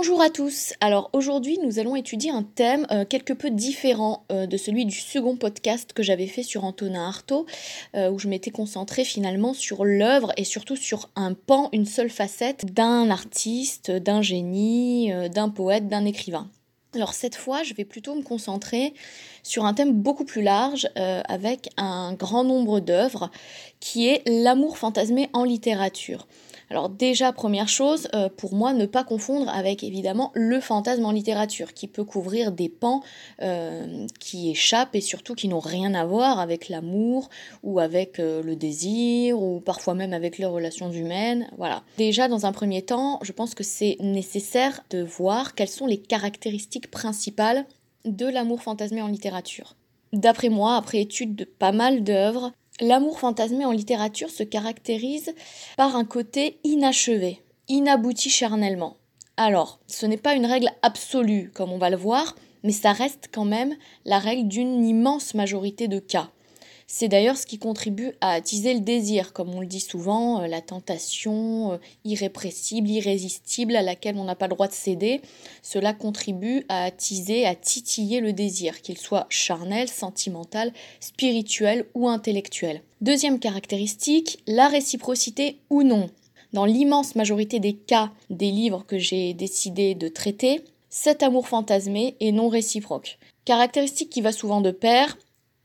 Bonjour à tous. Alors aujourd'hui, nous allons étudier un thème euh, quelque peu différent euh, de celui du second podcast que j'avais fait sur Antonin Artaud, euh, où je m'étais concentrée finalement sur l'œuvre et surtout sur un pan, une seule facette d'un artiste, d'un génie, d'un poète, d'un écrivain. Alors cette fois, je vais plutôt me concentrer sur un thème beaucoup plus large avec un grand nombre d'œuvres qui est l'amour fantasmé en littérature. Alors déjà, première chose, euh, pour moi, ne pas confondre avec évidemment le fantasme en littérature, qui peut couvrir des pans euh, qui échappent et surtout qui n'ont rien à voir avec l'amour ou avec euh, le désir ou parfois même avec les relations humaines. Voilà. Déjà, dans un premier temps, je pense que c'est nécessaire de voir quelles sont les caractéristiques principales de l'amour fantasmé en littérature. D'après moi, après étude de pas mal d'œuvres, L'amour fantasmé en littérature se caractérise par un côté inachevé, inabouti charnellement. Alors, ce n'est pas une règle absolue, comme on va le voir, mais ça reste quand même la règle d'une immense majorité de cas. C'est d'ailleurs ce qui contribue à attiser le désir, comme on le dit souvent, euh, la tentation euh, irrépressible, irrésistible à laquelle on n'a pas le droit de céder. Cela contribue à attiser, à titiller le désir, qu'il soit charnel, sentimental, spirituel ou intellectuel. Deuxième caractéristique, la réciprocité ou non. Dans l'immense majorité des cas des livres que j'ai décidé de traiter, cet amour fantasmé est non réciproque. Caractéristique qui va souvent de pair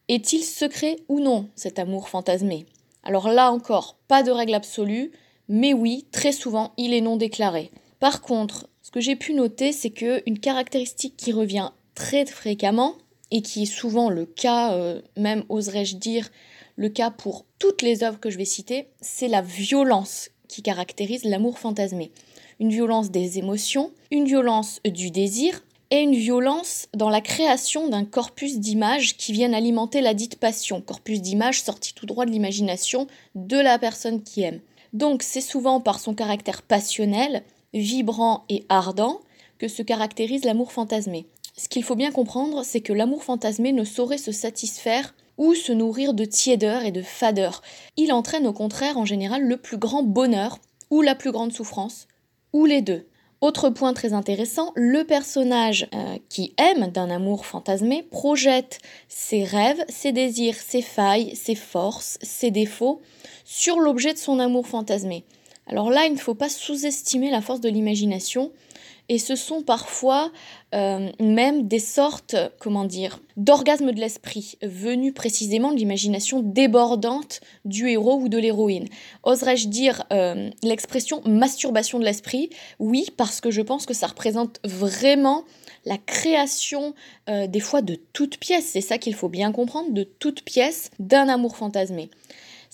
est-il secret ou non cet amour fantasmé? Alors là encore, pas de règle absolue, mais oui, très souvent, il est non déclaré. Par contre, ce que j'ai pu noter, c'est qu'une caractéristique qui revient très fréquemment, et qui est souvent le cas, euh, même oserais-je dire, le cas pour toutes les œuvres que je vais citer, c'est la violence qui caractérise l'amour fantasmé. Une violence des émotions, une violence du désir, et une violence dans la création d'un corpus d'images qui viennent alimenter la dite passion, corpus d'images sorti tout droit de l'imagination de la personne qui aime. Donc c'est souvent par son caractère passionnel, vibrant et ardent que se caractérise l'amour fantasmé. Ce qu'il faut bien comprendre, c'est que l'amour fantasmé ne saurait se satisfaire ou se nourrir de tiédeur et de fadeur. Il entraîne au contraire en général le plus grand bonheur ou la plus grande souffrance, ou les deux. Autre point très intéressant, le personnage euh, qui aime d'un amour fantasmé projette ses rêves, ses désirs, ses failles, ses forces, ses défauts sur l'objet de son amour fantasmé. Alors là, il ne faut pas sous-estimer la force de l'imagination et ce sont parfois euh, même des sortes, comment dire, d'orgasmes de l'esprit, venus précisément de l'imagination débordante du héros ou de l'héroïne. Oserais-je dire euh, l'expression masturbation de l'esprit? Oui, parce que je pense que ça représente vraiment la création euh, des fois de toute pièce, c'est ça qu'il faut bien comprendre, de toute pièce d'un amour fantasmé.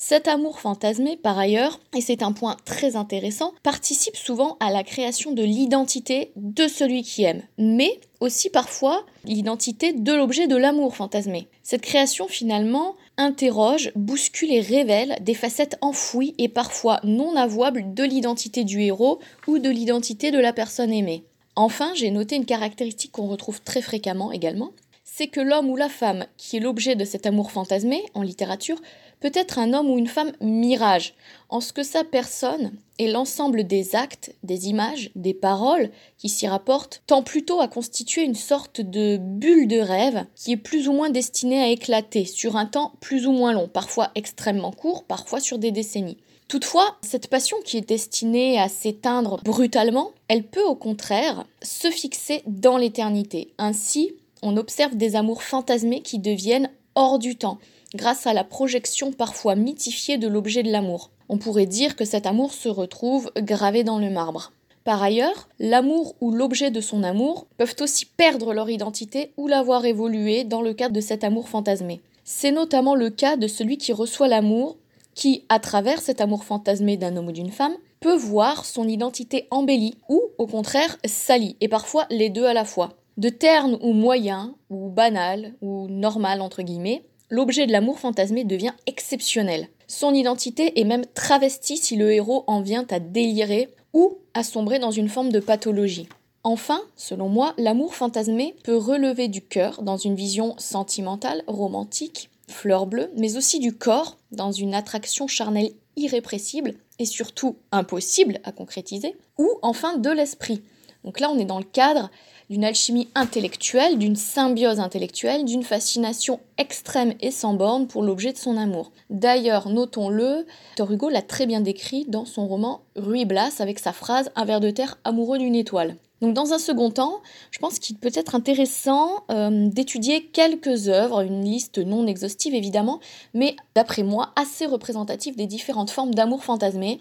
Cet amour fantasmé, par ailleurs, et c'est un point très intéressant, participe souvent à la création de l'identité de celui qui aime, mais aussi parfois l'identité de l'objet de l'amour fantasmé. Cette création finalement interroge, bouscule et révèle des facettes enfouies et parfois non avouables de l'identité du héros ou de l'identité de la personne aimée. Enfin, j'ai noté une caractéristique qu'on retrouve très fréquemment également, c'est que l'homme ou la femme qui est l'objet de cet amour fantasmé en littérature peut être un homme ou une femme mirage, en ce que sa personne et l'ensemble des actes, des images, des paroles qui s'y rapportent tend plutôt à constituer une sorte de bulle de rêve qui est plus ou moins destinée à éclater sur un temps plus ou moins long, parfois extrêmement court, parfois sur des décennies. Toutefois, cette passion qui est destinée à s'éteindre brutalement, elle peut au contraire se fixer dans l'éternité. Ainsi, on observe des amours fantasmés qui deviennent hors du temps, grâce à la projection parfois mythifiée de l'objet de l'amour. On pourrait dire que cet amour se retrouve gravé dans le marbre. Par ailleurs, l'amour ou l'objet de son amour peuvent aussi perdre leur identité ou l'avoir évolué dans le cadre de cet amour fantasmé. C'est notamment le cas de celui qui reçoit l'amour, qui, à travers cet amour fantasmé d'un homme ou d'une femme, peut voir son identité embellie ou, au contraire, salie, et parfois les deux à la fois. De terne ou moyen, ou banal, ou normal entre guillemets, l'objet de l'amour fantasmé devient exceptionnel. Son identité est même travestie si le héros en vient à délirer ou à sombrer dans une forme de pathologie. Enfin, selon moi, l'amour fantasmé peut relever du cœur dans une vision sentimentale, romantique, fleur bleue, mais aussi du corps dans une attraction charnelle irrépressible et surtout impossible à concrétiser, ou enfin de l'esprit, Donc là, on est dans le cadre d'une alchimie intellectuelle, d'une symbiose intellectuelle, d'une fascination extrême et sans borne pour l'objet de son amour. D'ailleurs, notons-le, Victor Hugo l'a très bien décrit dans son roman Ruy Blas avec sa phrase Un ver de terre amoureux d'une étoile. Donc dans un second temps, je pense qu'il peut être intéressant euh, d'étudier quelques œuvres, une liste non exhaustive évidemment, mais d'après moi assez représentative des différentes formes d'amour fantasmé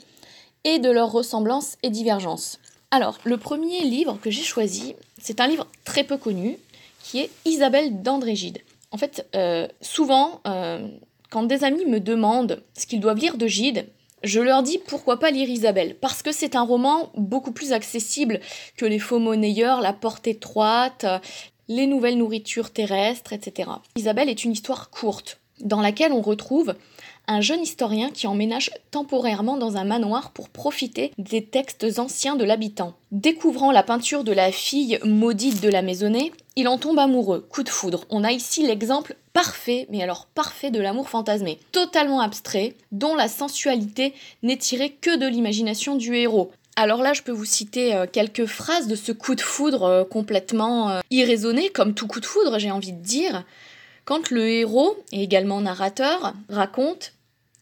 et de leurs ressemblances et divergences. Alors, le premier livre que j'ai choisi, c'est un livre très peu connu, qui est Isabelle d'André Gide. En fait, euh, souvent, euh, quand des amis me demandent ce qu'ils doivent lire de Gide, je leur dis pourquoi pas lire Isabelle, parce que c'est un roman beaucoup plus accessible que les faux monnayeurs, la porte étroite, les nouvelles nourritures terrestres, etc. Isabelle est une histoire courte, dans laquelle on retrouve un jeune historien qui emménage temporairement dans un manoir pour profiter des textes anciens de l'habitant. Découvrant la peinture de la fille maudite de la maisonnée, il en tombe amoureux, coup de foudre. On a ici l'exemple parfait, mais alors parfait de l'amour fantasmé, totalement abstrait, dont la sensualité n'est tirée que de l'imagination du héros. Alors là, je peux vous citer euh, quelques phrases de ce coup de foudre euh, complètement euh, irraisonné, comme tout coup de foudre, j'ai envie de dire. Quand le héros, et également narrateur, raconte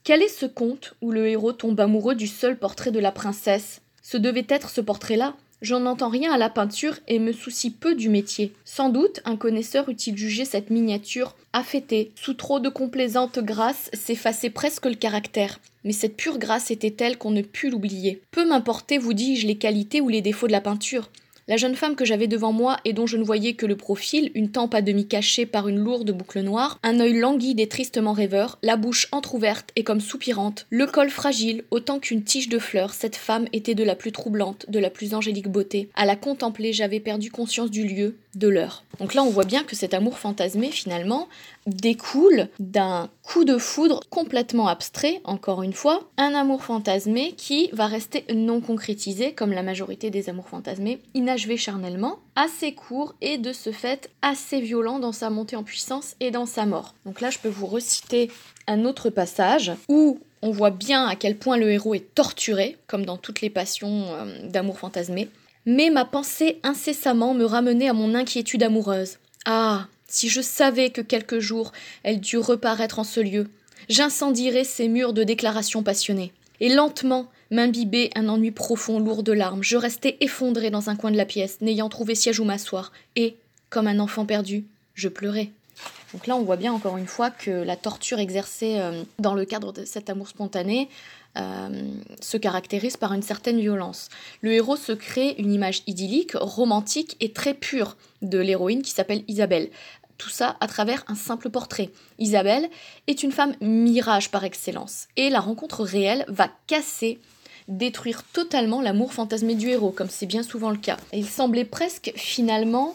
quel est ce conte où le héros tombe amoureux du seul portrait de la princesse? Ce devait être ce portrait-là J'en entends rien à la peinture et me soucie peu du métier. Sans doute, un connaisseur eût-il jugé cette miniature affêtée, sous trop de complaisante grâce, s'effaçait presque le caractère. Mais cette pure grâce était telle qu'on ne put l'oublier. Peu m'importait, vous dis-je, les qualités ou les défauts de la peinture. La jeune femme que j'avais devant moi et dont je ne voyais que le profil, une tempe à demi cachée par une lourde boucle noire, un œil languide et tristement rêveur, la bouche entr'ouverte et comme soupirante, le col fragile autant qu'une tige de fleurs, cette femme était de la plus troublante, de la plus angélique beauté. À la contempler, j'avais perdu conscience du lieu, de l'heure. Donc là, on voit bien que cet amour fantasmé, finalement, découle d'un coup de foudre complètement abstrait, encore une fois, un amour fantasmé qui va rester non concrétisé, comme la majorité des amours fantasmés, inachevé charnellement, assez court et de ce fait assez violent dans sa montée en puissance et dans sa mort. Donc là, je peux vous reciter un autre passage où on voit bien à quel point le héros est torturé, comme dans toutes les passions euh, d'amour fantasmé. Mais ma pensée incessamment me ramenait à mon inquiétude amoureuse. Ah, si je savais que quelque jour elle dut reparaître en ce lieu, j'incendierais ces murs de déclarations passionnées. Et lentement, m'imbibait un ennui profond, lourd de larmes. Je restais effondré dans un coin de la pièce, n'ayant trouvé siège où m'asseoir. Et, comme un enfant perdu, je pleurais. Donc là, on voit bien encore une fois que la torture exercée euh, dans le cadre de cet amour spontané euh, se caractérise par une certaine violence. Le héros se crée une image idyllique, romantique et très pure de l'héroïne qui s'appelle Isabelle. Tout ça à travers un simple portrait. Isabelle est une femme mirage par excellence, et la rencontre réelle va casser détruire totalement l'amour fantasmé du héros, comme c'est bien souvent le cas. il semblait presque finalement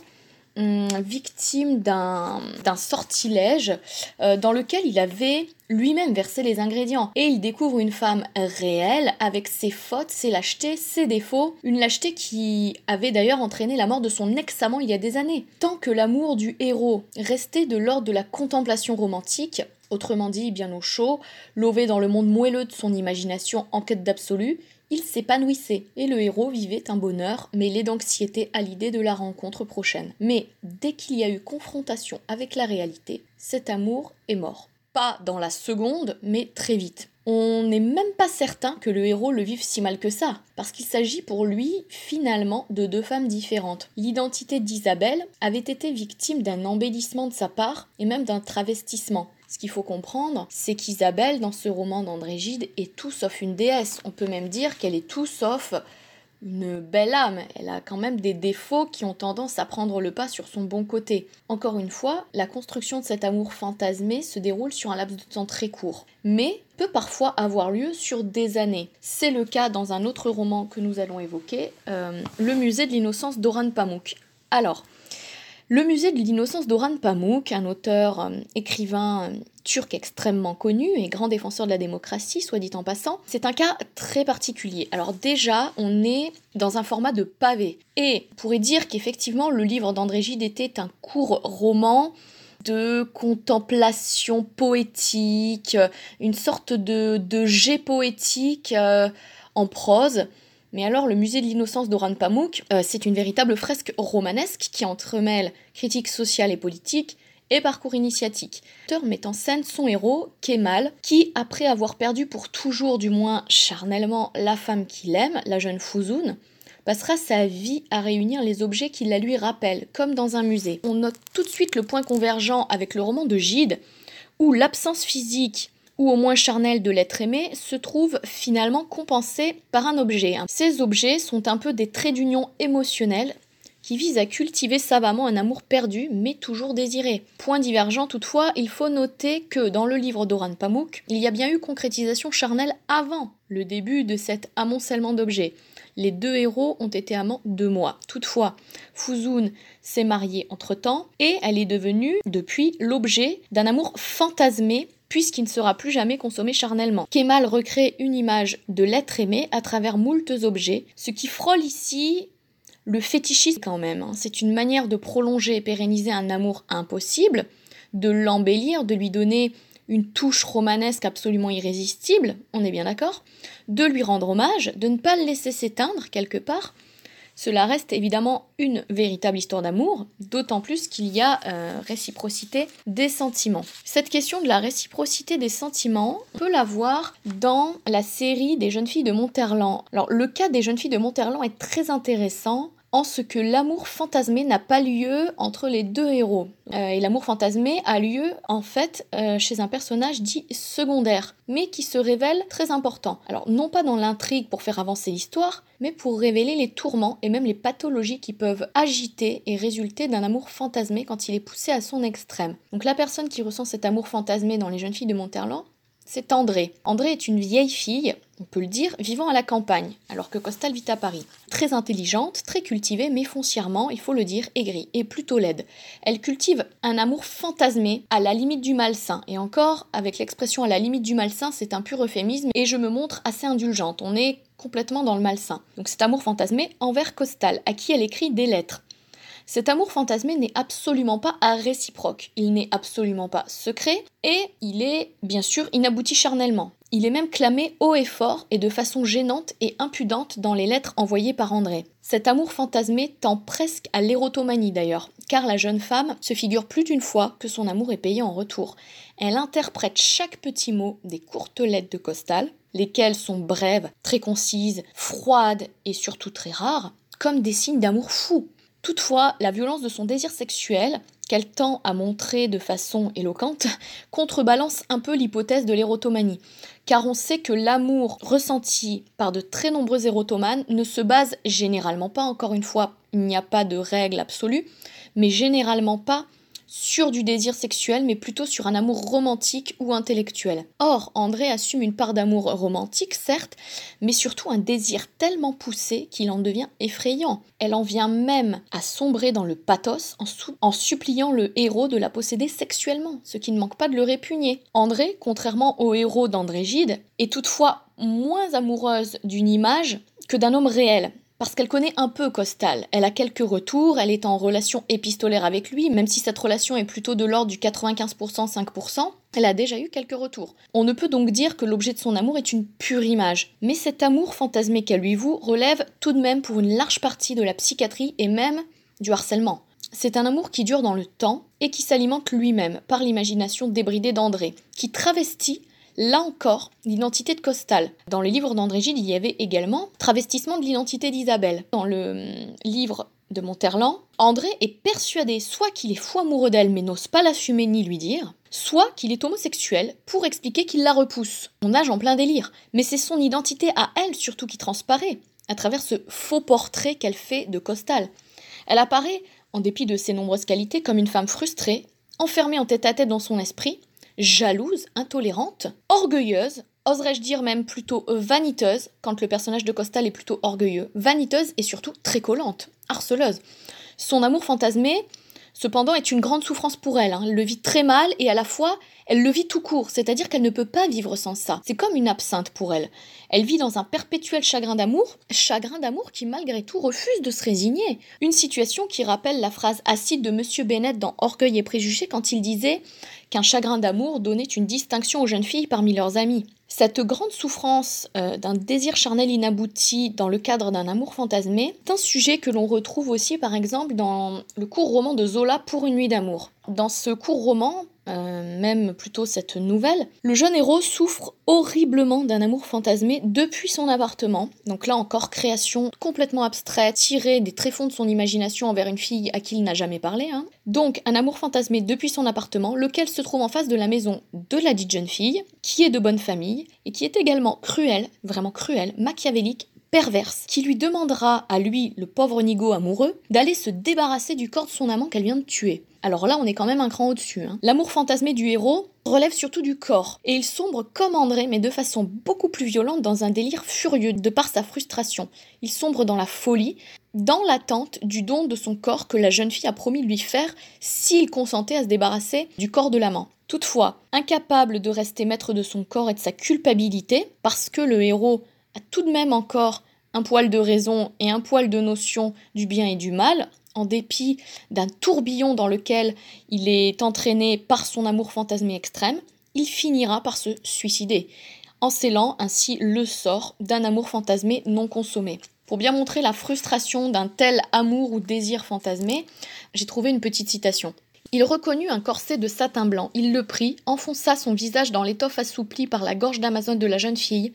victime d'un sortilège euh, dans lequel il avait lui-même versé les ingrédients. Et il découvre une femme réelle avec ses fautes, ses lâchetés, ses défauts. Une lâcheté qui avait d'ailleurs entraîné la mort de son ex-amant il y a des années. Tant que l'amour du héros restait de l'ordre de la contemplation romantique, autrement dit bien au chaud, lové dans le monde moelleux de son imagination en quête d'absolu, il s'épanouissait et le héros vivait un bonheur mêlé d'anxiété à l'idée de la rencontre prochaine. Mais dès qu'il y a eu confrontation avec la réalité, cet amour est mort. Pas dans la seconde, mais très vite. On n'est même pas certain que le héros le vive si mal que ça, parce qu'il s'agit pour lui finalement de deux femmes différentes. L'identité d'Isabelle avait été victime d'un embellissement de sa part et même d'un travestissement. Ce qu'il faut comprendre, c'est qu'Isabelle, dans ce roman d'André Gide, est tout sauf une déesse. On peut même dire qu'elle est tout sauf une belle âme. Elle a quand même des défauts qui ont tendance à prendre le pas sur son bon côté. Encore une fois, la construction de cet amour fantasmé se déroule sur un laps de temps très court, mais peut parfois avoir lieu sur des années. C'est le cas dans un autre roman que nous allons évoquer, euh, Le musée de l'innocence d'Oran Pamuk. Alors, le musée de l'innocence d'Oran Pamuk, un auteur, euh, écrivain euh, turc extrêmement connu et grand défenseur de la démocratie, soit dit en passant, c'est un cas très particulier. Alors déjà, on est dans un format de pavé. Et on pourrait dire qu'effectivement, le livre d'André Gide était un court roman de contemplation poétique, une sorte de, jet poétique euh, en prose Mais alors, le musée de l'innocence d'Oran Pamuk, euh, c'est une véritable fresque romanesque qui entremêle critique sociale et politique et parcours initiatique. L'auteur met en scène son héros, Kemal, qui, après avoir perdu pour toujours, du moins charnellement, la femme qu'il aime, la jeune Fouzoun, passera sa vie à réunir les objets qui la lui rappellent, comme dans un musée. On note tout de suite le point convergent avec le roman de Gide, où l'absence physique ou au moins charnelle de l'être aimé se trouve finalement compensée par un objet. Ces objets sont un peu des traits d'union émotionnels qui visent à cultiver savamment un amour perdu mais toujours désiré. Point divergent toutefois, il faut noter que dans le livre d'Oran Pamuk, il y a bien eu concrétisation charnelle avant le début de cet amoncellement d'objets. Les deux héros ont été amants deux mois. Toutefois, Fouzoun s'est mariée entre-temps et elle est devenue, depuis, l'objet d'un amour fantasmé puisqu'il ne sera plus jamais consommé charnellement. Kemal recrée une image de l'être aimé à travers moultes objets, ce qui frôle ici le fétichisme quand même. Hein. C'est une manière de prolonger et pérenniser un amour impossible, de l'embellir, de lui donner une touche romanesque absolument irrésistible, on est bien d'accord, de lui rendre hommage, de ne pas le laisser s'éteindre quelque part. Cela reste évidemment une véritable histoire d'amour, d'autant plus qu'il y a euh, réciprocité des sentiments. Cette question de la réciprocité des sentiments, on peut la voir dans la série des jeunes filles de Monterland. Alors le cas des jeunes filles de Monterland est très intéressant en ce que l'amour fantasmé n'a pas lieu entre les deux héros. Euh, et l'amour fantasmé a lieu en fait euh, chez un personnage dit secondaire, mais qui se révèle très important. Alors non pas dans l'intrigue pour faire avancer l'histoire, mais pour révéler les tourments et même les pathologies qui peuvent agiter et résulter d'un amour fantasmé quand il est poussé à son extrême. Donc la personne qui ressent cet amour fantasmé dans les jeunes filles de Monterland, c'est André. André est une vieille fille, on peut le dire, vivant à la campagne, alors que Costal vit à Paris. Très intelligente, très cultivée, mais foncièrement, il faut le dire, aigrie et plutôt laide. Elle cultive un amour fantasmé à la limite du malsain. Et encore, avec l'expression à la limite du malsain, c'est un pur euphémisme et je me montre assez indulgente. On est complètement dans le malsain. Donc cet amour fantasmé envers Costal, à qui elle écrit des lettres. Cet amour fantasmé n'est absolument pas réciproque, il n'est absolument pas secret et il est bien sûr inabouti charnellement. Il est même clamé haut et fort et de façon gênante et impudente dans les lettres envoyées par André. Cet amour fantasmé tend presque à l'érotomanie d'ailleurs, car la jeune femme se figure plus d'une fois que son amour est payé en retour. Elle interprète chaque petit mot des courtes lettres de Costal, lesquelles sont brèves, très concises, froides et surtout très rares, comme des signes d'amour fou. Toutefois, la violence de son désir sexuel, qu'elle tend à montrer de façon éloquente, contrebalance un peu l'hypothèse de l'érotomanie, car on sait que l'amour ressenti par de très nombreux érotomanes ne se base généralement pas, encore une fois, il n'y a pas de règle absolue, mais généralement pas sur du désir sexuel, mais plutôt sur un amour romantique ou intellectuel. Or, André assume une part d'amour romantique, certes, mais surtout un désir tellement poussé qu'il en devient effrayant. Elle en vient même à sombrer dans le pathos en, suppliant le héros de la posséder sexuellement, ce qui ne manque pas de le répugner. André, contrairement au héros d'André Gide, est toutefois moins amoureuse d'une image que d'un homme réel parce qu'elle connaît un peu Costal. Elle a quelques retours, elle est en relation épistolaire avec lui, même si cette relation est plutôt de l'ordre du 95% 5%, elle a déjà eu quelques retours. On ne peut donc dire que l'objet de son amour est une pure image, mais cet amour fantasmé qu'elle lui voue relève tout de même pour une large partie de la psychiatrie et même du harcèlement. C'est un amour qui dure dans le temps et qui s'alimente lui-même par l'imagination débridée d'André, qui travestit Là encore, l'identité de Costal. Dans le livre d'André Gide, il y avait également travestissement de l'identité d'Isabelle. Dans le hum, livre de Monterland, André est persuadé soit qu'il est fou amoureux d'elle mais n'ose pas l'assumer ni lui dire, soit qu'il est homosexuel pour expliquer qu'il la repousse. On nage en plein délire, mais c'est son identité à elle surtout qui transparaît, à travers ce faux portrait qu'elle fait de Costal. Elle apparaît, en dépit de ses nombreuses qualités, comme une femme frustrée, enfermée en tête à tête dans son esprit, jalouse, intolérante, orgueilleuse, oserais-je dire même plutôt vaniteuse, quand le personnage de Costal est plutôt orgueilleux, vaniteuse et surtout très collante, harceleuse. Son amour fantasmé, cependant, est une grande souffrance pour elle. Hein. Elle le vit très mal et à la fois, elle le vit tout court, c'est-à-dire qu'elle ne peut pas vivre sans ça. C'est comme une absinthe pour elle. Elle vit dans un perpétuel chagrin d'amour, chagrin d'amour qui malgré tout refuse de se résigner. Une situation qui rappelle la phrase acide de Monsieur Bennett dans Orgueil et préjugés quand il disait qu'un chagrin d'amour donnait une distinction aux jeunes filles parmi leurs amis. Cette grande souffrance euh, d'un désir charnel inabouti dans le cadre d'un amour fantasmé est un sujet que l'on retrouve aussi par exemple dans le court roman de Zola Pour une nuit d'amour. Dans ce court roman, euh, même plutôt cette nouvelle, le jeune héros souffre horriblement d'un amour fantasmé depuis son appartement. Donc là encore, création complètement abstraite, tirée des tréfonds de son imagination envers une fille à qui il n'a jamais parlé. Hein. Donc un amour fantasmé depuis son appartement, lequel se trouve en face de la maison de la dite jeune fille, qui est de bonne famille et qui est également cruelle, vraiment cruelle, machiavélique perverse qui lui demandera à lui, le pauvre Nigo amoureux, d'aller se débarrasser du corps de son amant qu'elle vient de tuer. Alors là, on est quand même un cran au-dessus. Hein. L'amour fantasmé du héros relève surtout du corps, et il sombre comme André, mais de façon beaucoup plus violente dans un délire furieux de par sa frustration. Il sombre dans la folie, dans l'attente du don de son corps que la jeune fille a promis de lui faire s'il consentait à se débarrasser du corps de l'amant. Toutefois, incapable de rester maître de son corps et de sa culpabilité, parce que le héros a tout de même encore un poil de raison et un poil de notion du bien et du mal, en dépit d'un tourbillon dans lequel il est entraîné par son amour fantasmé extrême, il finira par se suicider, en scellant ainsi le sort d'un amour fantasmé non consommé. Pour bien montrer la frustration d'un tel amour ou désir fantasmé, j'ai trouvé une petite citation. Il reconnut un corset de satin blanc, il le prit, enfonça son visage dans l'étoffe assouplie par la gorge d'Amazon de la jeune fille,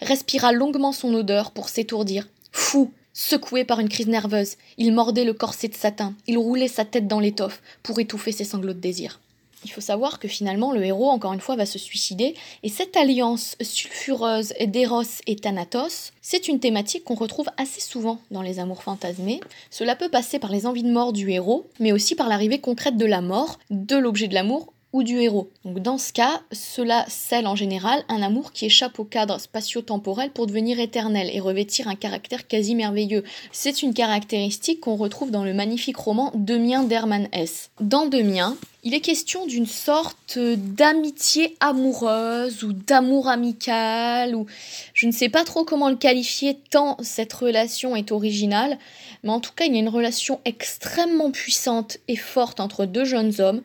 respira longuement son odeur pour s'étourdir. Fou, Secoué par une crise nerveuse, il mordait le corset de satin, il roulait sa tête dans l'étoffe pour étouffer ses sanglots de désir. Il faut savoir que finalement le héros, encore une fois, va se suicider, et cette alliance sulfureuse d'Eros et Thanatos, c'est une thématique qu'on retrouve assez souvent dans les amours fantasmés. Cela peut passer par les envies de mort du héros, mais aussi par l'arrivée concrète de la mort, de l'objet de l'amour ou du héros. Donc dans ce cas, cela scelle en général un amour qui échappe au cadre spatio-temporel pour devenir éternel et revêtir un caractère quasi merveilleux. C'est une caractéristique qu'on retrouve dans le magnifique roman Demien d'Hermann Hesse. Dans Demien, il est question d'une sorte d'amitié amoureuse ou d'amour amical ou je ne sais pas trop comment le qualifier tant cette relation est originale, mais en tout cas il y a une relation extrêmement puissante et forte entre deux jeunes hommes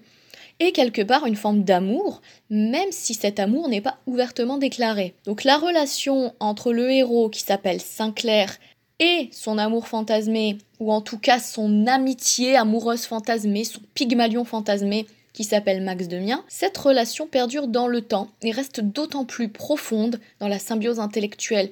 et quelque part une forme d'amour, même si cet amour n'est pas ouvertement déclaré. Donc la relation entre le héros qui s'appelle Sinclair et son amour fantasmé, ou en tout cas son amitié amoureuse fantasmée, son pygmalion fantasmé, qui s'appelle Max Demien, cette relation perdure dans le temps et reste d'autant plus profonde dans la symbiose intellectuelle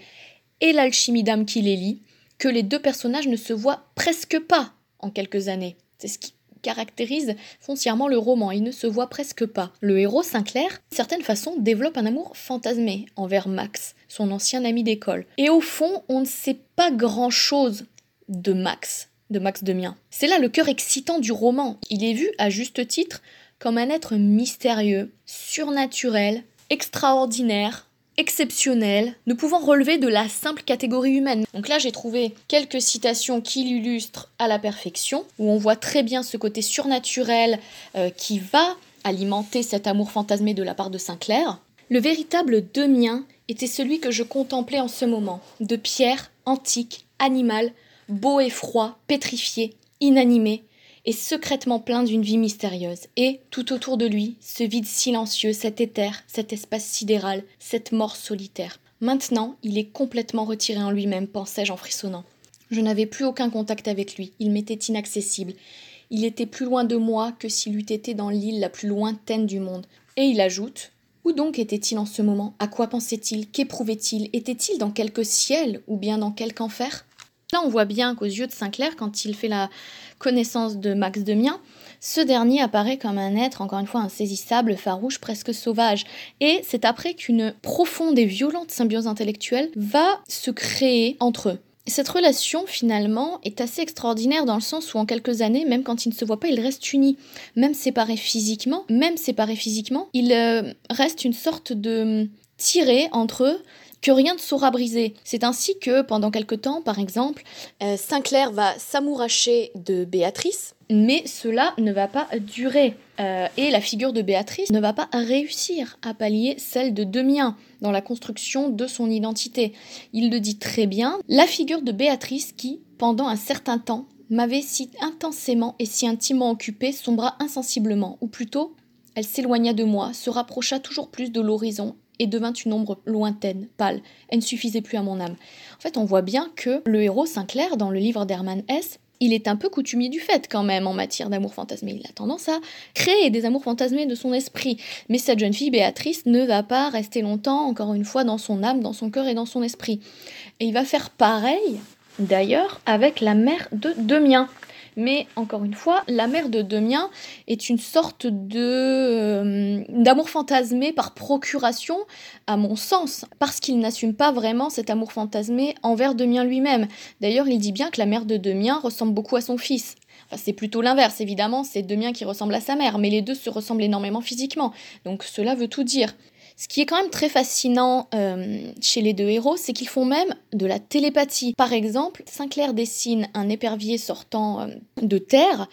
et l'alchimie d'âme qui les lie, que les deux personnages ne se voient presque pas en quelques années. C'est ce qui caractérise foncièrement le roman. Il ne se voit presque pas. Le héros Sinclair, d'une certaine façon, développe un amour fantasmé envers Max, son ancien ami d'école. Et au fond, on ne sait pas grand-chose de Max, de Max Demien. C'est là le cœur excitant du roman. Il est vu, à juste titre, comme un être mystérieux, surnaturel, extraordinaire, exceptionnel, ne pouvant relever de la simple catégorie humaine. Donc là, j'ai trouvé quelques citations qui l'illustrent à la perfection, où on voit très bien ce côté surnaturel euh, qui va alimenter cet amour fantasmé de la part de Sinclair. Le véritable mien était celui que je contemplais en ce moment, de pierre, antique, animal, beau et froid, pétrifié, inanimé, secrètement plein d'une vie mystérieuse. Et, tout autour de lui, ce vide silencieux, cet éther, cet espace sidéral, cette mort solitaire. Maintenant, il est complètement retiré en lui-même, pensais-je en frissonnant. Je n'avais plus aucun contact avec lui, il m'était inaccessible. Il était plus loin de moi que s'il eût été dans l'île la plus lointaine du monde. Et il ajoute Où donc était-il en ce moment? À quoi pensait-il? Qu'éprouvait-il? Était-il dans quelque ciel ou bien dans quelque enfer? Là, on voit bien qu'aux yeux de Sinclair, quand il fait la connaissance de Max Demien, ce dernier apparaît comme un être, encore une fois, insaisissable, farouche, presque sauvage. Et c'est après qu'une profonde et violente symbiose intellectuelle va se créer entre eux. Cette relation, finalement, est assez extraordinaire dans le sens où, en quelques années, même quand ils ne se voient pas, ils restent unis. Même séparés physiquement, même séparés physiquement, il euh, reste une sorte de tiré entre eux que rien ne saura briser. C'est ainsi que, pendant quelque temps, par exemple, euh, Sinclair va s'amouracher de Béatrice, mais cela ne va pas durer. Euh, et la figure de Béatrice ne va pas réussir à pallier celle de Demien dans la construction de son identité. Il le dit très bien, la figure de Béatrice qui, pendant un certain temps, m'avait si intensément et si intimement occupée, sombra insensiblement, ou plutôt, elle s'éloigna de moi, se rapprocha toujours plus de l'horizon et devint une ombre lointaine, pâle. Elle ne suffisait plus à mon âme. En fait, on voit bien que le héros Sinclair, dans le livre d'Hermann Hesse, il est un peu coutumier du fait quand même en matière d'amour fantasmé. Il a tendance à créer des amours fantasmés de son esprit. Mais cette jeune fille, Béatrice, ne va pas rester longtemps, encore une fois, dans son âme, dans son cœur et dans son esprit. Et il va faire pareil, d'ailleurs, avec la mère de Demien. Mais encore une fois, la mère de Demien est une sorte de euh, d'amour fantasmé par procuration, à mon sens, parce qu'il n'assume pas vraiment cet amour fantasmé envers Demien lui-même. D'ailleurs, il dit bien que la mère de Demien ressemble beaucoup à son fils. Enfin, c'est plutôt l'inverse, évidemment, c'est Demien qui ressemble à sa mère, mais les deux se ressemblent énormément physiquement. Donc cela veut tout dire. Ce qui est quand même très fascinant euh, chez les deux héros, c'est qu'ils font même de la télépathie. Par exemple, Sinclair dessine un épervier sortant euh, de terre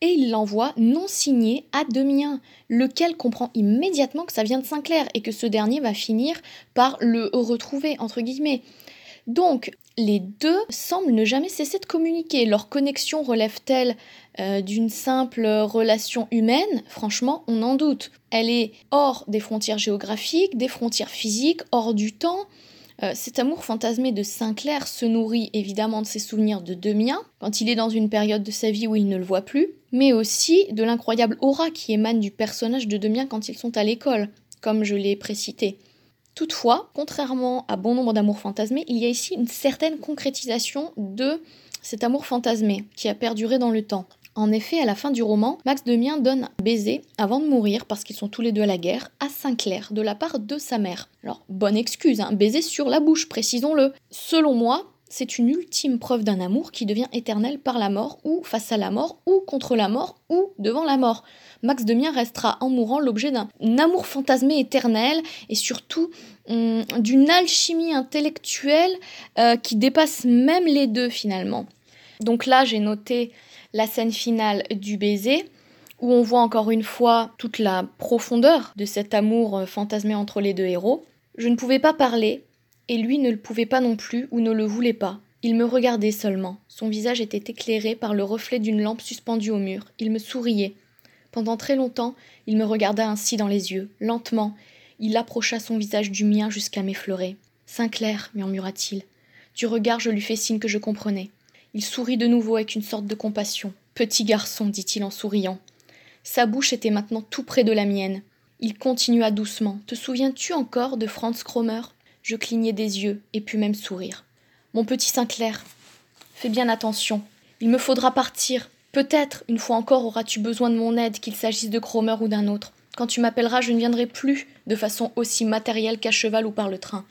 et il l'envoie non signé à Demien, lequel comprend immédiatement que ça vient de Sinclair et que ce dernier va finir par le retrouver, entre guillemets. Donc, les deux semblent ne jamais cesser de communiquer. Leur connexion relève-t-elle euh, d'une simple relation humaine? Franchement, on en doute. Elle est hors des frontières géographiques, des frontières physiques, hors du temps. Euh, cet amour fantasmé de Sinclair se nourrit évidemment de ses souvenirs de Demien, quand il est dans une période de sa vie où il ne le voit plus, mais aussi de l'incroyable aura qui émane du personnage de Demien quand ils sont à l'école, comme je l'ai précité. Toutefois, contrairement à bon nombre d'amours fantasmés, il y a ici une certaine concrétisation de cet amour fantasmé qui a perduré dans le temps. En effet, à la fin du roman, Max Demien donne un baiser avant de mourir, parce qu'ils sont tous les deux à la guerre, à Sinclair, de la part de sa mère. Alors, bonne excuse, un hein, baiser sur la bouche, précisons-le. Selon moi, c'est une ultime preuve d'un amour qui devient éternel par la mort, ou face à la mort, ou contre la mort, ou devant la mort. Max Demien restera en mourant l'objet d'un amour fantasmé éternel et surtout hum, d'une alchimie intellectuelle euh, qui dépasse même les deux finalement. Donc là, j'ai noté la scène finale du baiser où on voit encore une fois toute la profondeur de cet amour euh, fantasmé entre les deux héros. Je ne pouvais pas parler, et lui ne le pouvait pas non plus ou ne le voulait pas. Il me regardait seulement. Son visage était éclairé par le reflet d'une lampe suspendue au mur. Il me souriait. Pendant très longtemps, il me regarda ainsi dans les yeux. Lentement, il approcha son visage du mien jusqu'à m'effleurer. Sinclair, murmura-t-il. Du regard, je lui fais signe que je comprenais. Il sourit de nouveau avec une sorte de compassion. Petit garçon, dit-il en souriant. Sa bouche était maintenant tout près de la mienne. Il continua doucement. Te souviens-tu encore de Franz Kromer Je clignai des yeux et pus même sourire. Mon petit Sinclair, fais bien attention. Il me faudra partir. Peut-être, une fois encore, auras-tu besoin de mon aide, qu'il s'agisse de Cromer ou d'un autre. Quand tu m'appelleras, je ne viendrai plus de façon aussi matérielle qu'à cheval ou par le train.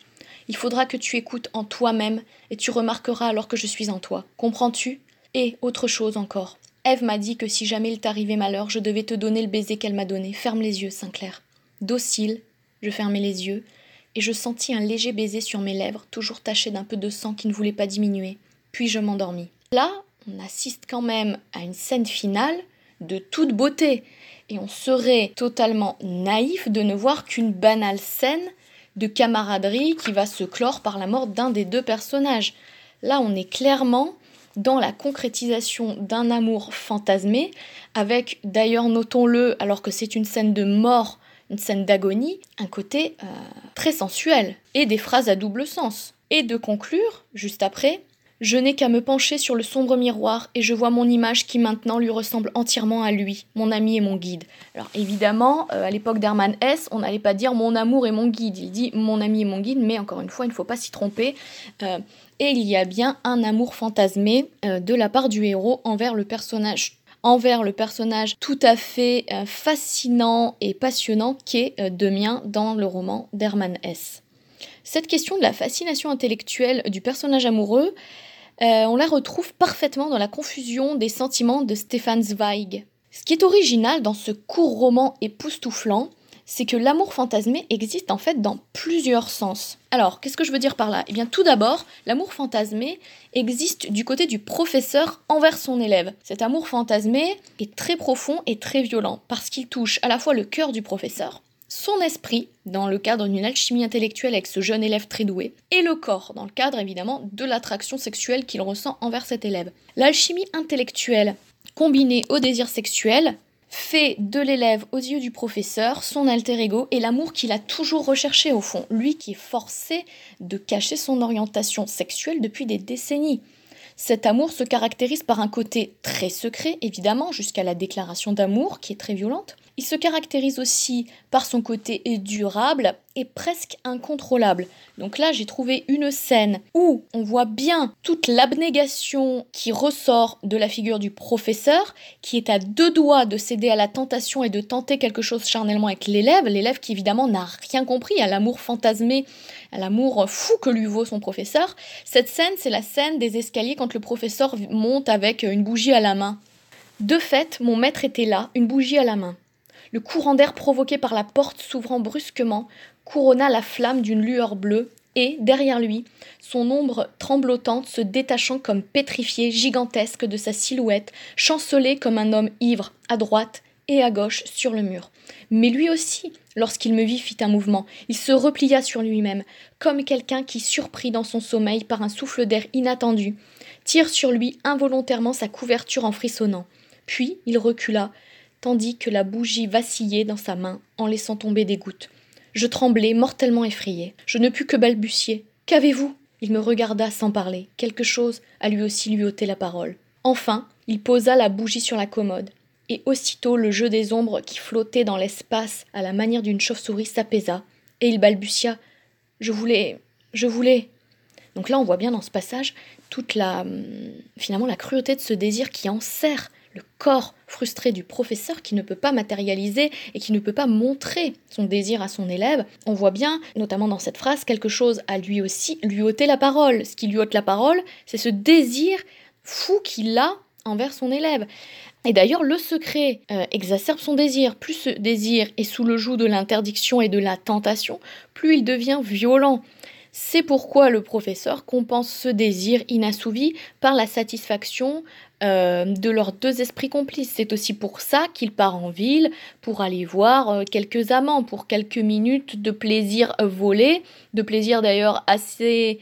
Il faudra que tu écoutes en toi-même et tu remarqueras alors que je suis en toi. Comprends-tu? Et autre chose encore. Ève m'a dit que si jamais il t'arrivait malheur, je devais te donner le baiser qu'elle m'a donné. Ferme les yeux, Sinclair. Docile, je fermai les yeux et je sentis un léger baiser sur mes lèvres, toujours taché d'un peu de sang qui ne voulait pas diminuer. Puis je m'endormis. Là, on assiste quand même à une scène finale de toute beauté. Et on serait totalement naïf de ne voir qu'une banale scène de camaraderie qui va se clore par la mort d'un des deux personnages. Là, on est clairement dans la concrétisation d'un amour fantasmé, avec d'ailleurs, notons-le, alors que c'est une scène de mort, une scène d'agonie, un côté euh, très sensuel, et des phrases à double sens. Et de conclure, juste après, je n'ai qu'à me pencher sur le sombre miroir et je vois mon image qui maintenant lui ressemble entièrement à lui, mon ami et mon guide. Alors évidemment, euh, à l'époque d'Hermann S, on n'allait pas dire mon amour et mon guide, il dit mon ami et mon guide, mais encore une fois, il ne faut pas s'y tromper. Euh, et il y a bien un amour fantasmé de la part du héros envers le personnage envers le personnage tout à fait fascinant et passionnant qu'est Demien dans le roman d'Hermann S. Cette question de la fascination intellectuelle du personnage amoureux, euh, on la retrouve parfaitement dans la confusion des sentiments de Stefan Zweig. Ce qui est original dans ce court roman époustouflant, c'est que l'amour fantasmé existe en fait dans plusieurs sens. Alors, qu'est-ce que je veux dire par là? Eh bien, tout d'abord, l'amour fantasmé existe du côté du professeur envers son élève. Cet amour fantasmé est très profond et très violent parce qu'il touche à la fois le cœur du professeur, son esprit, dans le cadre d'une alchimie intellectuelle avec ce jeune élève très doué, et le corps, dans le cadre évidemment de l'attraction sexuelle qu'il ressent envers cet élève. L'alchimie intellectuelle, combinée au désir sexuel, fait de l'élève aux yeux du professeur son alter ego et l'amour qu'il a toujours recherché au fond, lui qui est forcé de cacher son orientation sexuelle depuis des décennies. Cet amour se caractérise par un côté très secret, évidemment, jusqu'à la déclaration d'amour, qui est très violente. Il se caractérise aussi par son côté durable et presque incontrôlable. Donc là, j'ai trouvé une scène où on voit bien toute l'abnégation qui ressort de la figure du professeur, qui est à deux doigts de céder à la tentation et de tenter quelque chose charnellement avec l'élève, l'élève qui évidemment n'a rien compris à l'amour fantasmé, à l'amour fou que lui vaut son professeur. Cette scène, c'est la scène des escaliers quand le professeur monte avec une bougie à la main. De fait, mon maître était là, une bougie à la main. Le courant d'air provoqué par la porte s'ouvrant brusquement couronna la flamme d'une lueur bleue, et, derrière lui, son ombre tremblotante se détachant comme pétrifiée, gigantesque de sa silhouette, chancelait comme un homme ivre, à droite et à gauche sur le mur. Mais lui aussi, lorsqu'il me vit, fit un mouvement. Il se replia sur lui-même, comme quelqu'un qui, surpris dans son sommeil par un souffle d'air inattendu, tire sur lui involontairement sa couverture en frissonnant. Puis il recula, tandis que la bougie vacillait dans sa main en laissant tomber des gouttes. Je tremblai, mortellement effrayé. Je ne pus que balbutier. Qu'avez-vous? Il me regarda sans parler. Quelque chose a lui aussi lui ôté la parole. Enfin, il posa la bougie sur la commode. Et aussitôt le jeu des ombres qui flottaient dans l'espace à la manière d'une chauve-souris s'apaisa, et il balbutia. Je voulais. Je voulais. Donc là, on voit bien dans ce passage toute la. Hum, finalement, la cruauté de ce désir qui enserre le corps frustré du professeur qui ne peut pas matérialiser et qui ne peut pas montrer son désir à son élève. On voit bien, notamment dans cette phrase, quelque chose à lui aussi lui ôter la parole. Ce qui lui ôte la parole, c'est ce désir fou qu'il a envers son élève. Et d'ailleurs, le secret euh, exacerbe son désir. Plus ce désir est sous le joug de l'interdiction et de la tentation, plus il devient violent. C'est pourquoi le professeur compense ce désir inassouvi par la satisfaction euh, de leurs deux esprits complices. C'est aussi pour ça qu'il part en ville, pour aller voir euh, quelques amants, pour quelques minutes de plaisir volé, de plaisir d'ailleurs assez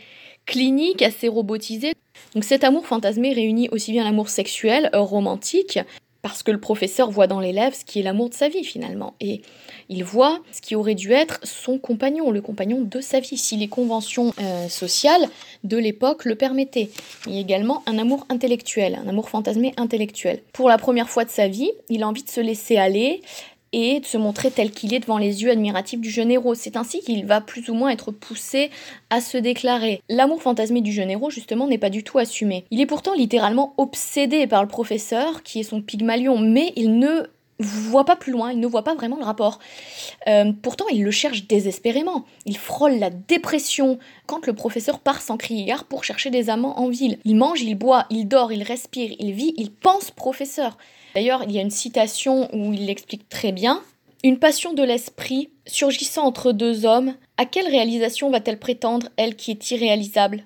clinique, assez robotisé. Donc cet amour fantasmé réunit aussi bien l'amour sexuel, euh, romantique, parce que le professeur voit dans l'élève ce qui est l'amour de sa vie finalement. Et il voit ce qui aurait dû être son compagnon, le compagnon de sa vie, si les conventions euh, sociales de l'époque le permettaient. Il y a également un amour intellectuel, un amour fantasmé intellectuel. Pour la première fois de sa vie, il a envie de se laisser aller, et de se montrer tel qu'il est devant les yeux admiratifs du jeune héros. C'est ainsi qu'il va plus ou moins être poussé à se déclarer. L'amour fantasmé du jeune héros, justement, n'est pas du tout assumé. Il est pourtant littéralement obsédé par le professeur, qui est son pygmalion, mais il ne voit pas plus loin, il ne voit pas vraiment le rapport. Euh, pourtant, il le cherche désespérément. Il frôle la dépression quand le professeur part sans crier gare pour chercher des amants en ville. Il mange, il boit, il dort, il respire, il vit, il pense professeur. D'ailleurs, il y a une citation où il l'explique très bien. Une passion de l'esprit surgissant entre deux hommes, à quelle réalisation va-t-elle prétendre, elle qui est irréalisable?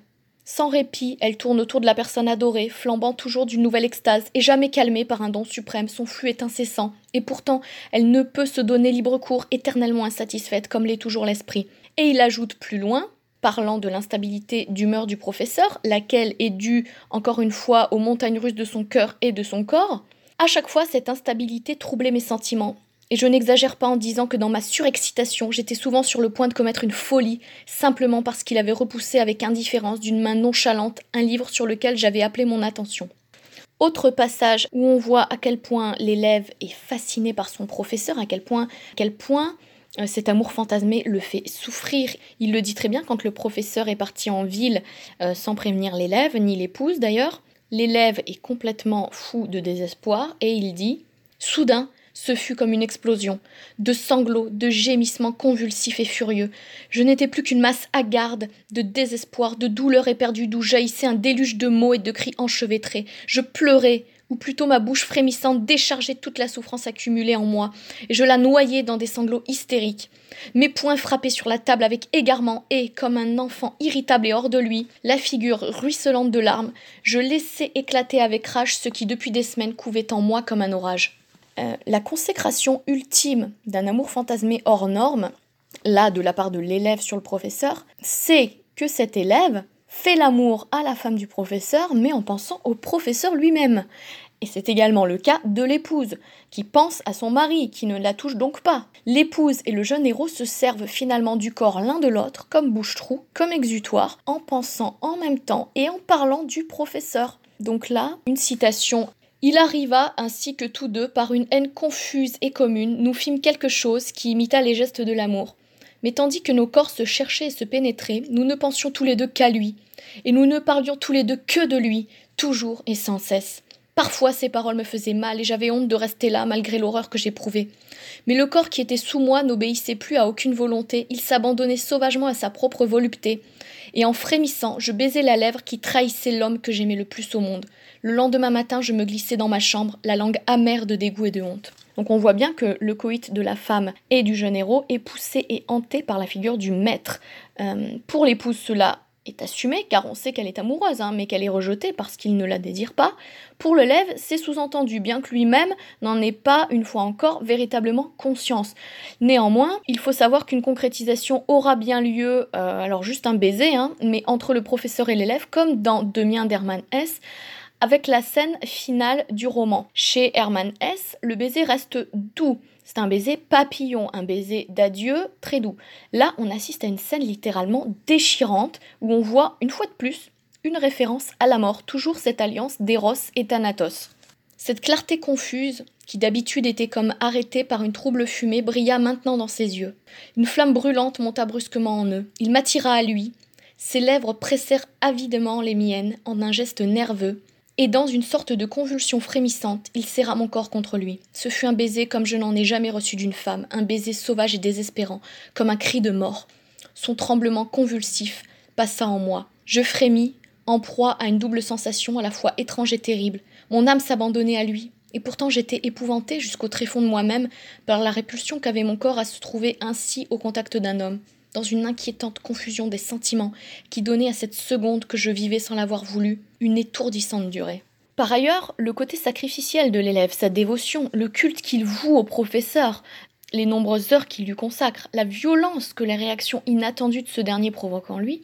Sans répit, elle tourne autour de la personne adorée, flambant toujours d'une nouvelle extase, et jamais calmée par un don suprême, son flux est incessant, et pourtant elle ne peut se donner libre cours, éternellement insatisfaite, comme l'est toujours l'esprit. Et il ajoute plus loin, parlant de l'instabilité d'humeur du professeur, laquelle est due, encore une fois, aux montagnes russes de son cœur et de son corps, à chaque fois, cette instabilité troublait mes sentiments. Et je n'exagère pas en disant que dans ma surexcitation, j'étais souvent sur le point de commettre une folie, simplement parce qu'il avait repoussé avec indifférence d'une main nonchalante un livre sur lequel j'avais appelé mon attention. Autre passage où on voit à quel point l'élève est fasciné par son professeur, à quel point, euh, cet amour fantasmé le fait souffrir. Il le dit très bien quand le professeur est parti en ville euh, sans prévenir l'élève, ni l'épouse d'ailleurs. L'élève est complètement fou de désespoir et il dit Soudain, ce fut comme une explosion, de sanglots, de gémissements convulsifs et furieux. Je n'étais plus qu'une masse hagarde, de désespoir, de douleur éperdue d'où jaillissait un déluge de mots et de cris enchevêtrés. Je pleurais, ou plutôt ma bouche frémissante déchargeait toute la souffrance accumulée en moi, et je la noyais dans des sanglots hystériques. Mes poings frappaient sur la table avec égarement, et, comme un enfant irritable et hors de lui, la figure ruisselante de larmes, je laissais éclater avec rage ce qui depuis des semaines couvait en moi comme un orage. Euh, la consécration ultime d'un amour fantasmé hors norme, là de la part de l'élève sur le professeur, c'est que cet élève fait l'amour à la femme du professeur, mais en pensant au professeur lui-même. Et c'est également le cas de l'épouse, qui pense à son mari, qui ne la touche donc pas. L'épouse et le jeune héros se servent finalement du corps l'un de l'autre, comme bouche-trou, comme exutoire, en pensant en même temps et en parlant du professeur. Donc là, une citation il arriva, ainsi que tous deux, par une haine confuse et commune, nous fîmes quelque chose qui imita les gestes de l'amour. Mais tandis que nos corps se cherchaient et se pénétraient, nous ne pensions tous les deux qu'à lui, et nous ne parlions tous les deux que de lui, toujours et sans cesse. Parfois ces paroles me faisaient mal et j'avais honte de rester là malgré l'horreur que j'éprouvais. Mais le corps qui était sous moi n'obéissait plus à aucune volonté, il s'abandonnait sauvagement à sa propre volupté. Et en frémissant, je baisais la lèvre qui trahissait l'homme que j'aimais le plus au monde. Le lendemain matin, je me glissais dans ma chambre, la langue amère de dégoût et de honte. Donc on voit bien que le coït de la femme et du jeune héros est poussé et hanté par la figure du maître. Euh, pour l'épouse, cela est assumé car on sait qu'elle est amoureuse, hein, mais qu'elle est rejetée parce qu'il ne la désire pas. Pour le lève, c'est sous-entendu, bien que lui-même n'en ait pas, une fois encore, véritablement conscience. Néanmoins, il faut savoir qu'une concrétisation aura bien lieu, euh, alors juste un baiser, hein, mais entre le professeur et l'élève, comme dans Demiens d'Hermann S avec la scène finale du roman. Chez Hermann S, le baiser reste doux. C'est un baiser papillon, un baiser d'adieu très doux. Là, on assiste à une scène littéralement déchirante où on voit une fois de plus une référence à la mort, toujours cette alliance d'Eros et Thanatos. Cette clarté confuse, qui d'habitude était comme arrêtée par une trouble fumée, brilla maintenant dans ses yeux. Une flamme brûlante monta brusquement en eux. Il m'attira à lui. Ses lèvres pressèrent avidement les miennes en un geste nerveux, et dans une sorte de convulsion frémissante, il serra mon corps contre lui. Ce fut un baiser comme je n'en ai jamais reçu d'une femme, un baiser sauvage et désespérant, comme un cri de mort. Son tremblement convulsif passa en moi. Je frémis, en proie à une double sensation à la fois étrange et terrible. Mon âme s'abandonnait à lui, et pourtant j'étais épouvantée jusqu'au tréfonds de moi-même par la répulsion qu'avait mon corps à se trouver ainsi au contact d'un homme dans une inquiétante confusion des sentiments qui donnait à cette seconde que je vivais sans l'avoir voulu une étourdissante durée. Par ailleurs, le côté sacrificiel de l'élève, sa dévotion, le culte qu'il voue au professeur, les nombreuses heures qu'il lui consacre, la violence que les réactions inattendues de ce dernier provoquent en lui,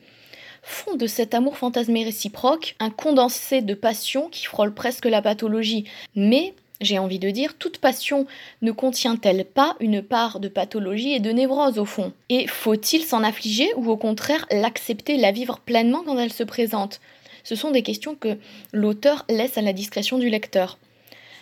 font de cet amour fantasmé réciproque un condensé de passion qui frôle presque la pathologie, mais j'ai envie de dire, toute passion ne contient-elle pas une part de pathologie et de névrose au fond? Et faut-il s'en affliger ou au contraire l'accepter, la vivre pleinement quand elle se présente? Ce sont des questions que l'auteur laisse à la discrétion du lecteur.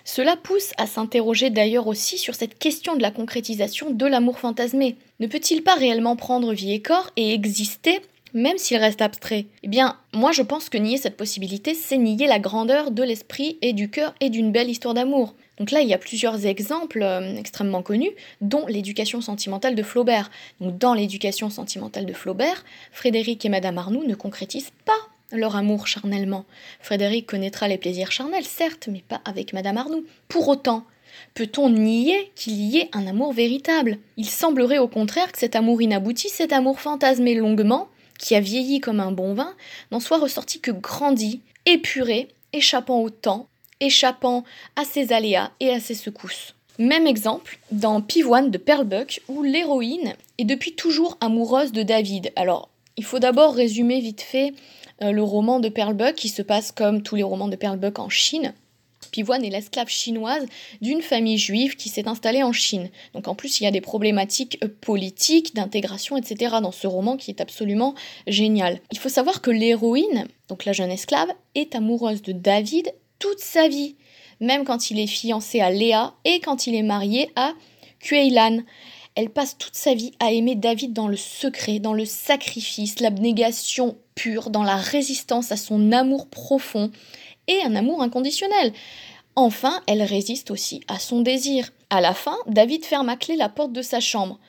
Cela pousse à s'interroger d'ailleurs aussi sur cette question de la concrétisation de l'amour fantasmé. Ne peut-il pas réellement prendre vie et corps et exister même s'il reste abstrait Eh bien, moi je pense que nier cette possibilité, c'est nier la grandeur de l'esprit et du cœur et d'une belle histoire d'amour. Donc là, il y a plusieurs exemples euh, extrêmement connus, dont l'éducation sentimentale de Flaubert. Donc dans l'éducation sentimentale de Flaubert, Frédéric et Madame Arnoux ne concrétisent pas leur amour charnellement. Frédéric connaîtra les plaisirs charnels, certes, mais pas avec Madame Arnoux. Pour autant, Peut-on nier qu'il y ait un amour véritable? Il semblerait au contraire que cet amour inabouti, cet amour fantasmé longuement, qui a vieilli comme un bon vin, n'en soit ressorti que grandi, épuré, échappant au temps, échappant à ses aléas et à ses secousses. Même exemple dans Pivoine de Perlbuck, où l'héroïne est depuis toujours amoureuse de David. Alors, il faut d'abord résumer vite fait euh, le roman de Perlbuck, qui se passe comme tous les romans de Perlbuck en Chine. Pivoine est l'esclave chinoise d'une famille juive qui s'est installée en Chine. Donc en plus, il y a des problématiques euh, politiques, d'intégration, etc. dans ce roman qui est absolument génial. Il faut savoir que l'héroïne, donc la jeune esclave, est amoureuse de David toute sa vie, même quand il est fiancé à Léa et quand il est marié à Kueilan. Elle passe toute sa vie à aimer David dans le secret, dans le sacrifice, l'abnégation pure, dans la résistance à son amour profond et un amour inconditionnel. Enfin, elle résiste aussi à son désir. À la fin, David ferme à clé la porte de sa chambre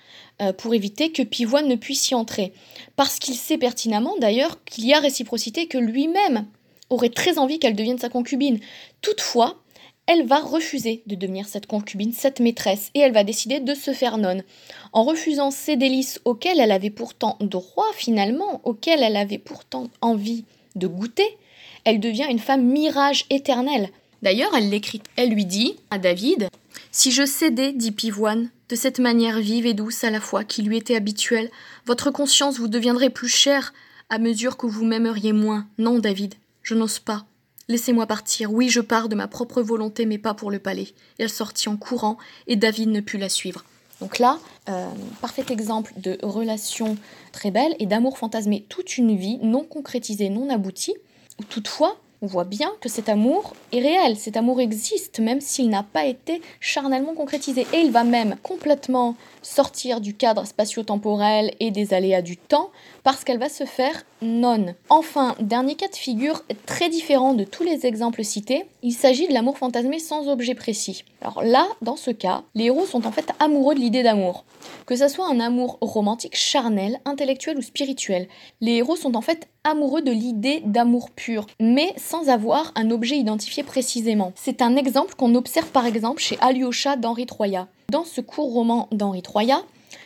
euh, pour éviter que Pivoine ne puisse y entrer, parce qu'il sait pertinemment d'ailleurs qu'il y a réciprocité que lui-même aurait très envie qu'elle devienne sa concubine. Toutefois, elle va refuser de devenir cette concubine, cette maîtresse, et elle va décider de se faire nonne. En refusant ces délices auxquelles elle avait pourtant droit finalement, auxquelles elle avait pourtant envie de goûter, elle devient une femme mirage éternelle. D'ailleurs, elle l'écrit. Elle lui dit à David Si je cédais, dit Pivoine, de cette manière vive et douce à la fois qui lui était habituelle, votre conscience vous deviendrait plus chère à mesure que vous m'aimeriez moins. Non, David, je n'ose pas. Laissez-moi partir, oui, je pars de ma propre volonté, mais pas pour le palais. Et elle sortit en courant, et David ne put la suivre. Donc là, euh, parfait exemple de relation très belle et d'amour fantasmé toute une vie, non concrétisée, non aboutie. Toutefois, on voit bien que cet amour est réel, cet amour existe, même s'il n'a pas été charnellement concrétisé. Et il va même complètement sortir du cadre spatio-temporel et des aléas du temps, parce qu'elle va se faire non. Enfin, dernier cas de figure très différent de tous les exemples cités, il s'agit de l'amour fantasmé sans objet précis. Alors là, dans ce cas, les héros sont en fait amoureux de l'idée d'amour. Que ce soit un amour romantique, charnel, intellectuel ou spirituel, les héros sont en fait amoureux de l'idée d'amour pur, mais sans avoir un objet identifié précisément. C'est un exemple qu'on observe par exemple chez Alyosha d'Henri Troya. Dans ce court roman d'Henri Troya,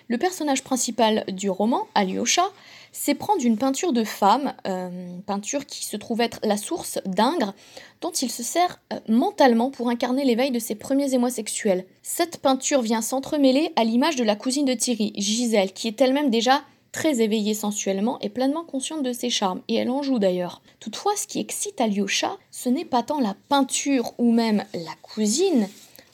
le personnage principal du roman, Alyosha, s'éprend d'une peinture de femme, euh, peinture qui se trouve être la source d'Ingres, dont il se sert euh, mentalement pour incarner l'éveil de ses premiers émois sexuels. Cette peinture vient s'entremêler à l'image de la cousine de Thierry, Gisèle, qui est elle-même déjà très éveillée sensuellement et pleinement consciente de ses charmes, et elle en joue d'ailleurs. Toutefois, ce qui excite Alyosha, ce n'est pas tant la peinture ou même la cousine,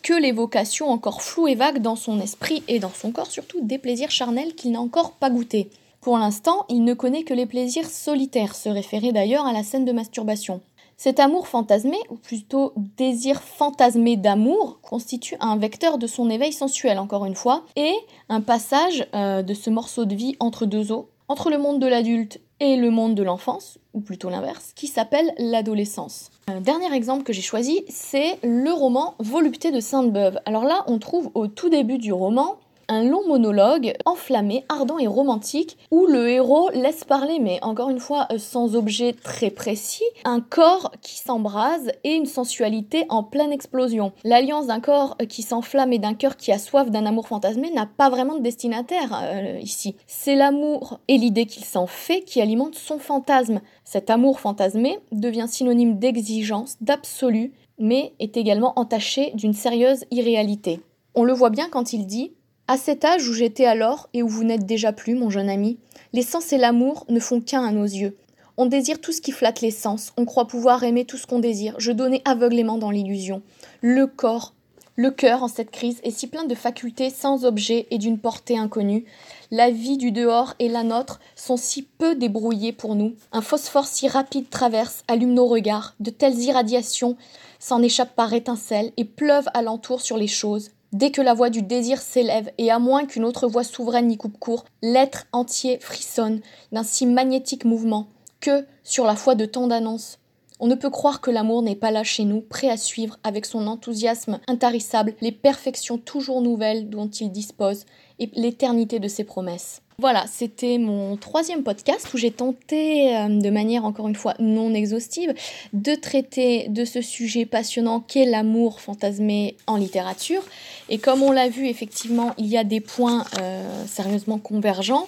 que l'évocation encore floue et vague dans son esprit et dans son corps, surtout des plaisirs charnels qu'il n'a encore pas goûtés. Pour l'instant, il ne connaît que les plaisirs solitaires, se référer d'ailleurs à la scène de masturbation. Cet amour fantasmé, ou plutôt désir fantasmé d'amour, constitue un vecteur de son éveil sensuel, encore une fois, et un passage euh, de ce morceau de vie entre deux eaux, entre le monde de l'adulte et le monde de l'enfance, ou plutôt l'inverse, qui s'appelle l'adolescence. Un dernier exemple que j'ai choisi, c'est le roman Volupté de Sainte-Beuve. Alors là, on trouve au tout début du roman un long monologue enflammé, ardent et romantique, où le héros laisse parler, mais encore une fois euh, sans objet très précis, un corps qui s'embrase et une sensualité en pleine explosion. L'alliance d'un corps qui s'enflamme et d'un cœur qui a soif d'un amour fantasmé n'a pas vraiment de destinataire euh, ici. C'est l'amour et l'idée qu'il s'en fait qui alimente son fantasme. Cet amour fantasmé devient synonyme d'exigence, d'absolu, mais est également entaché d'une sérieuse irréalité. On le voit bien quand il dit à cet âge où j'étais alors et où vous n'êtes déjà plus, mon jeune ami, les sens et l'amour ne font qu'un à nos yeux. On désire tout ce qui flatte les sens, on croit pouvoir aimer tout ce qu'on désire, je donnais aveuglément dans l'illusion. Le corps, le cœur en cette crise est si plein de facultés sans objet et d'une portée inconnue. La vie du dehors et la nôtre sont si peu débrouillées pour nous. Un phosphore si rapide traverse, allume nos regards. De telles irradiations s'en échappent par étincelles et pleuvent alentour sur les choses. Dès que la voix du désir s'élève, et à moins qu'une autre voix souveraine n'y coupe court, l'être entier frissonne d'un si magnétique mouvement que, sur la foi de tant d'annonces, on ne peut croire que l'amour n'est pas là chez nous, prêt à suivre avec son enthousiasme intarissable les perfections toujours nouvelles dont il dispose et l'éternité de ses promesses. Voilà, c'était mon troisième podcast où j'ai tenté, euh, de manière encore une fois non exhaustive, de traiter de ce sujet passionnant qu'est l'amour fantasmé en littérature. Et comme on l'a vu, effectivement, il y a des points euh, sérieusement convergents.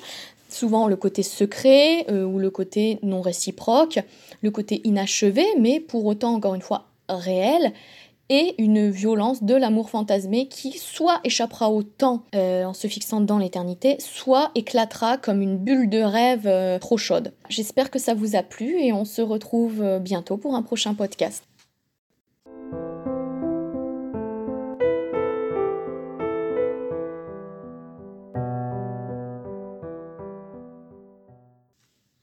Souvent le côté secret euh, ou le côté non réciproque, le côté inachevé, mais pour autant, encore une fois, réel et une violence de l'amour fantasmé qui soit échappera au temps euh, en se fixant dans l'éternité, soit éclatera comme une bulle de rêve euh, trop chaude. J'espère que ça vous a plu et on se retrouve bientôt pour un prochain podcast.